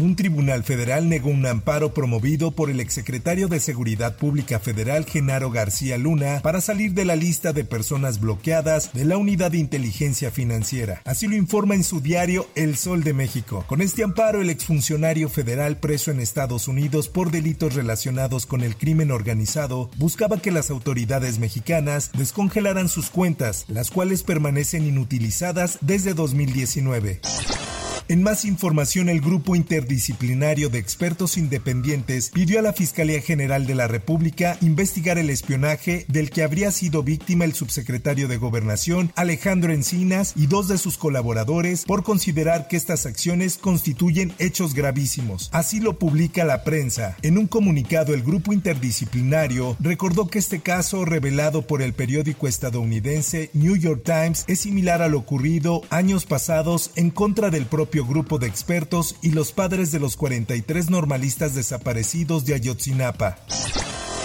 Un tribunal federal negó un amparo promovido por el exsecretario de Seguridad Pública Federal Genaro García Luna para salir de la lista de personas bloqueadas de la Unidad de Inteligencia Financiera. Así lo informa en su diario El Sol de México. Con este amparo, el exfuncionario federal preso en Estados Unidos por delitos relacionados con el crimen organizado buscaba que las autoridades mexicanas descongelaran sus cuentas, las cuales permanecen inutilizadas desde 2019. En más información, el Grupo Interdisciplinario de Expertos Independientes pidió a la Fiscalía General de la República investigar el espionaje del que habría sido víctima el subsecretario de Gobernación Alejandro Encinas y dos de sus colaboradores por considerar que estas acciones constituyen hechos gravísimos. Así lo publica la prensa. En un comunicado, el Grupo Interdisciplinario recordó que este caso revelado por el periódico estadounidense New York Times es similar a lo ocurrido años pasados en contra del propio grupo de expertos y los padres de los 43 normalistas desaparecidos de Ayotzinapa.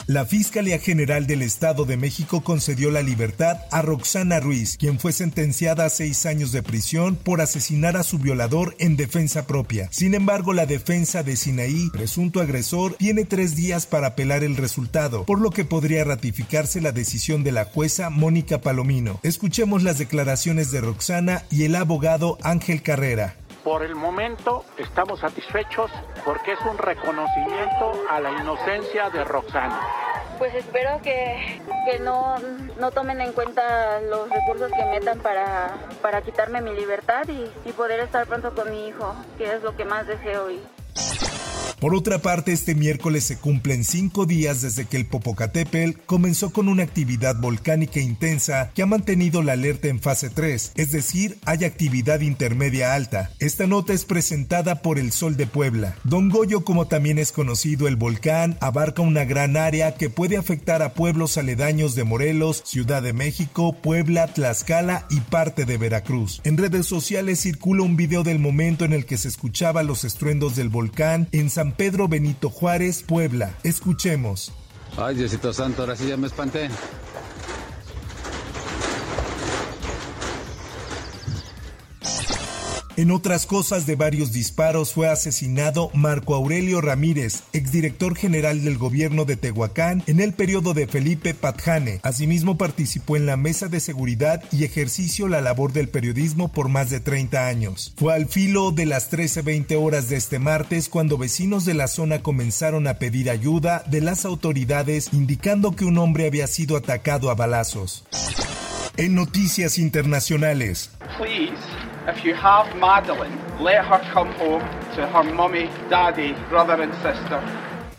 La Fiscalía General del Estado de México concedió la libertad a Roxana Ruiz, quien fue sentenciada a seis años de prisión por asesinar a su violador en defensa propia. Sin embargo, la defensa de Sinaí, presunto agresor, tiene tres días para apelar el resultado, por lo que podría ratificarse la decisión de la jueza Mónica Palomino. Escuchemos las declaraciones de Roxana y el abogado Ángel Carrera. Por el momento estamos satisfechos porque es un reconocimiento a la inocencia de Roxana. Pues espero que, que no, no, tomen en cuenta los recursos que metan para, para quitarme mi libertad y, y poder estar pronto con mi hijo, que es lo que más deseo. Y... Por otra parte, este miércoles se cumplen cinco días desde que el Popocatépetl comenzó con una actividad volcánica intensa que ha mantenido la alerta en fase 3, es decir, hay actividad intermedia alta. Esta nota es presentada por el Sol de Puebla. Don Goyo, como también es conocido el volcán, abarca una gran área que puede afectar a pueblos aledaños de Morelos, Ciudad de México, Puebla, Tlaxcala y parte de Veracruz. En redes sociales circula un video del momento en el que se escuchaba los estruendos del volcán en San Pedro Benito Juárez, Puebla. Escuchemos. Ay, Diosito Santo, ahora sí ya me espanté. En otras cosas de varios disparos fue asesinado Marco Aurelio Ramírez, exdirector general del gobierno de Tehuacán en el periodo de Felipe Patjane. Asimismo participó en la mesa de seguridad y ejercicio la labor del periodismo por más de 30 años. Fue al filo de las 13.20 horas de este martes cuando vecinos de la zona comenzaron a pedir ayuda de las autoridades indicando que un hombre había sido atacado a balazos. En noticias internacionales. If you have Madeline, let her come home to her mummy, daddy, brother and sister.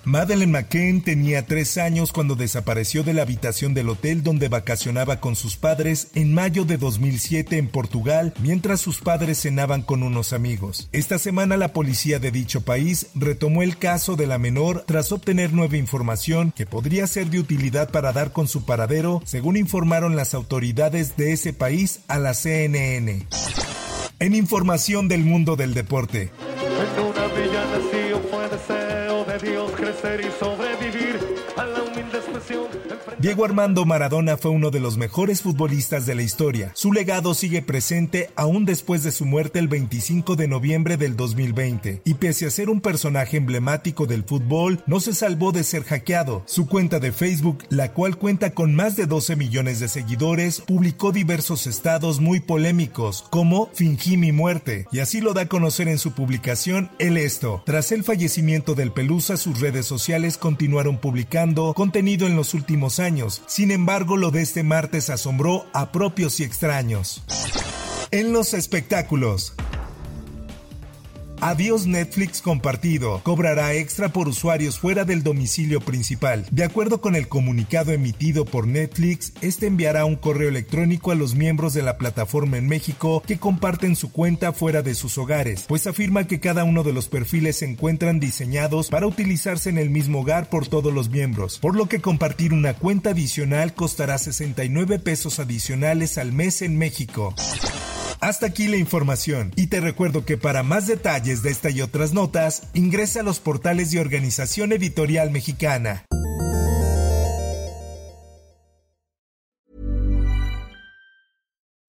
Madeleine McCain tenía tres años cuando desapareció de la habitación del hotel donde vacacionaba con sus padres en mayo de 2007 en Portugal mientras sus padres cenaban con unos amigos. Esta semana la policía de dicho país retomó el caso de la menor tras obtener nueva información que podría ser de utilidad para dar con su paradero, según informaron las autoridades de ese país a la CNN. En información del mundo del deporte. Y sobrevivir a la. Diego Armando Maradona fue uno de los mejores futbolistas de la historia. Su legado sigue presente aún después de su muerte el 25 de noviembre del 2020. Y pese a ser un personaje emblemático del fútbol, no se salvó de ser hackeado. Su cuenta de Facebook, la cual cuenta con más de 12 millones de seguidores, publicó diversos estados muy polémicos, como fingí mi muerte. Y así lo da a conocer en su publicación El Esto. Tras el fallecimiento del Pelusa, sus redes continuaron publicando contenido en los últimos años sin embargo, lo de este martes asombró a propios y extraños. En los espectáculos. Adiós Netflix compartido. Cobrará extra por usuarios fuera del domicilio principal. De acuerdo con el comunicado emitido por Netflix, este enviará un correo electrónico a los miembros de la plataforma en México que comparten su cuenta fuera de sus hogares, pues afirma que cada uno de los perfiles se encuentran diseñados para utilizarse en el mismo hogar por todos los miembros, por lo que compartir una cuenta adicional costará 69 pesos adicionales al mes en México. Hasta aquí la información y te recuerdo que para más detalles de esta y otras notas, ingresa a los portales de Organización Editorial Mexicana.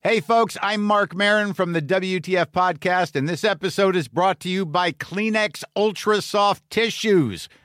Hey folks, I'm Mark Marin from the WTF podcast and this episode is brought to you by Kleenex Ultra Soft Tissues